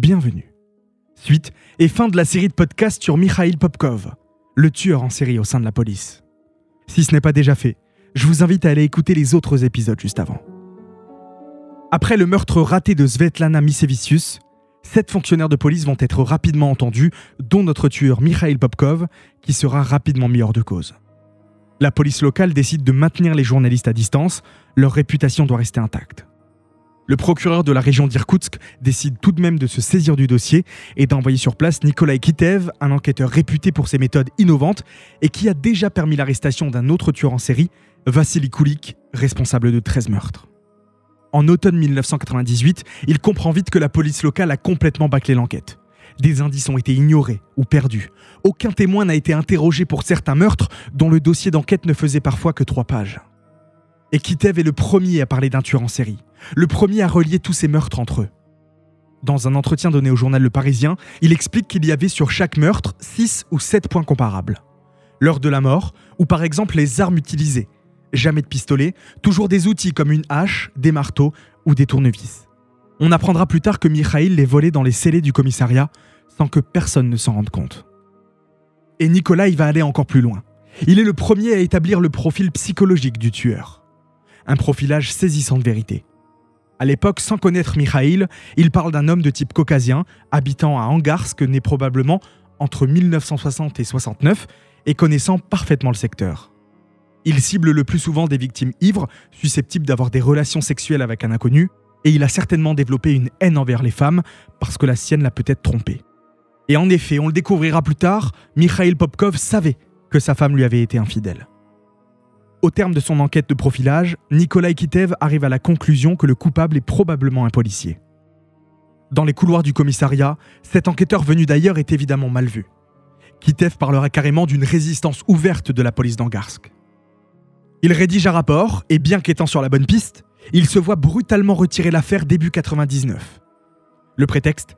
bienvenue. Suite et fin de la série de podcasts sur Mikhail Popkov, le tueur en série au sein de la police. Si ce n'est pas déjà fait, je vous invite à aller écouter les autres épisodes juste avant. Après le meurtre raté de Svetlana Misevicius, sept fonctionnaires de police vont être rapidement entendus, dont notre tueur Mikhail Popkov, qui sera rapidement mis hors de cause. La police locale décide de maintenir les journalistes à distance, leur réputation doit rester intacte. Le procureur de la région d'Irkoutsk décide tout de même de se saisir du dossier et d'envoyer sur place Nikolai Kitev, un enquêteur réputé pour ses méthodes innovantes et qui a déjà permis l'arrestation d'un autre tueur en série, Vassili Kulik, responsable de 13 meurtres. En automne 1998, il comprend vite que la police locale a complètement bâclé l'enquête. Des indices ont été ignorés ou perdus. Aucun témoin n'a été interrogé pour certains meurtres dont le dossier d'enquête ne faisait parfois que trois pages. Et Kitev est le premier à parler d'un tueur en série, le premier à relier tous ces meurtres entre eux. Dans un entretien donné au journal Le Parisien, il explique qu'il y avait sur chaque meurtre 6 ou 7 points comparables. L'heure de la mort, ou par exemple les armes utilisées, jamais de pistolet, toujours des outils comme une hache, des marteaux ou des tournevis. On apprendra plus tard que Mikhail les volait dans les scellés du commissariat sans que personne ne s'en rende compte. Et Nikolai va aller encore plus loin. Il est le premier à établir le profil psychologique du tueur. Un profilage saisissant de vérité. À l'époque, sans connaître Mikhail, il parle d'un homme de type caucasien, habitant à Angarsk, né probablement entre 1960 et 69, et connaissant parfaitement le secteur. Il cible le plus souvent des victimes ivres, susceptibles d'avoir des relations sexuelles avec un inconnu, et il a certainement développé une haine envers les femmes parce que la sienne l'a peut-être trompé. Et en effet, on le découvrira plus tard, Mikhail Popkov savait que sa femme lui avait été infidèle. Au terme de son enquête de profilage, Nikolai Kitev arrive à la conclusion que le coupable est probablement un policier. Dans les couloirs du commissariat, cet enquêteur venu d'ailleurs est évidemment mal vu. Kitev parlera carrément d'une résistance ouverte de la police d'Angarsk. Il rédige un rapport et bien qu'étant sur la bonne piste, il se voit brutalement retirer l'affaire début 99. Le prétexte,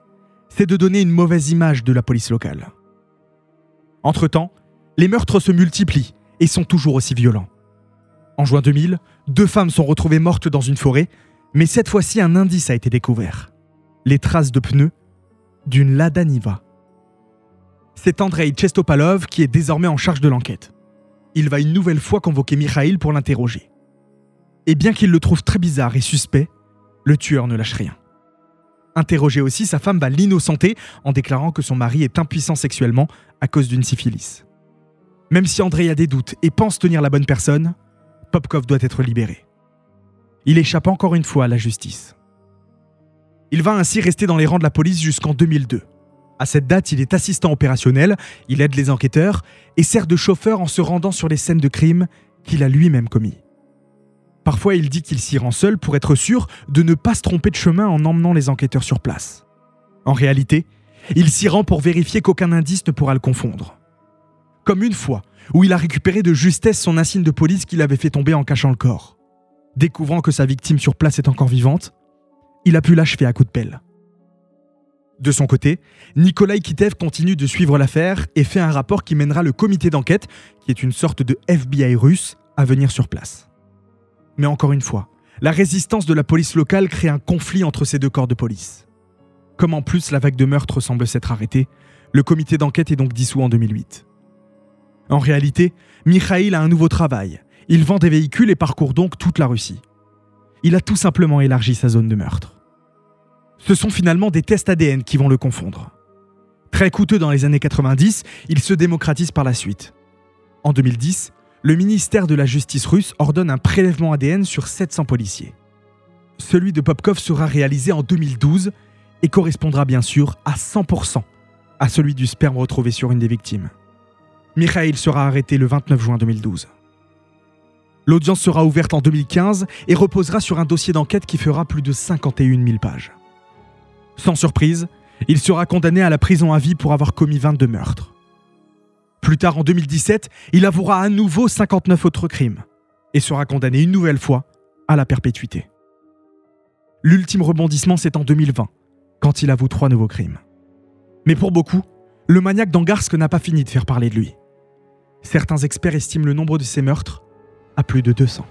c'est de donner une mauvaise image de la police locale. Entre-temps, les meurtres se multiplient et sont toujours aussi violents. En juin 2000, deux femmes sont retrouvées mortes dans une forêt, mais cette fois-ci un indice a été découvert. Les traces de pneus d'une Lada Niva. C'est Andrei Chestopalov qui est désormais en charge de l'enquête il va une nouvelle fois convoquer Mikhail pour l'interroger. Et bien qu'il le trouve très bizarre et suspect, le tueur ne lâche rien. Interrogé aussi, sa femme va l'innocenter en déclarant que son mari est impuissant sexuellement à cause d'une syphilis. Même si André a des doutes et pense tenir la bonne personne, Popkov doit être libéré. Il échappe encore une fois à la justice. Il va ainsi rester dans les rangs de la police jusqu'en 2002. À cette date, il est assistant opérationnel, il aide les enquêteurs et sert de chauffeur en se rendant sur les scènes de crime qu'il a lui-même commis. Parfois, il dit qu'il s'y rend seul pour être sûr de ne pas se tromper de chemin en emmenant les enquêteurs sur place. En réalité, il s'y rend pour vérifier qu'aucun indice ne pourra le confondre. Comme une fois où il a récupéré de justesse son insigne de police qu'il avait fait tomber en cachant le corps. Découvrant que sa victime sur place est encore vivante, il a pu l'achever à coups de pelle. De son côté, Nikolai Kitev continue de suivre l'affaire et fait un rapport qui mènera le comité d'enquête, qui est une sorte de FBI russe, à venir sur place. Mais encore une fois, la résistance de la police locale crée un conflit entre ces deux corps de police. Comme en plus la vague de meurtres semble s'être arrêtée, le comité d'enquête est donc dissous en 2008. En réalité, Mikhail a un nouveau travail. Il vend des véhicules et parcourt donc toute la Russie. Il a tout simplement élargi sa zone de meurtre ce sont finalement des tests ADN qui vont le confondre. Très coûteux dans les années 90, il se démocratise par la suite. En 2010, le ministère de la Justice russe ordonne un prélèvement ADN sur 700 policiers. Celui de Popkov sera réalisé en 2012 et correspondra bien sûr à 100% à celui du sperme retrouvé sur une des victimes. Mikhail sera arrêté le 29 juin 2012. L'audience sera ouverte en 2015 et reposera sur un dossier d'enquête qui fera plus de 51 000 pages. Sans surprise, il sera condamné à la prison à vie pour avoir commis 22 meurtres. Plus tard en 2017, il avouera à nouveau 59 autres crimes et sera condamné une nouvelle fois à la perpétuité. L'ultime rebondissement, c'est en 2020, quand il avoue trois nouveaux crimes. Mais pour beaucoup, le maniaque d'Angarsk n'a pas fini de faire parler de lui. Certains experts estiment le nombre de ses meurtres à plus de 200.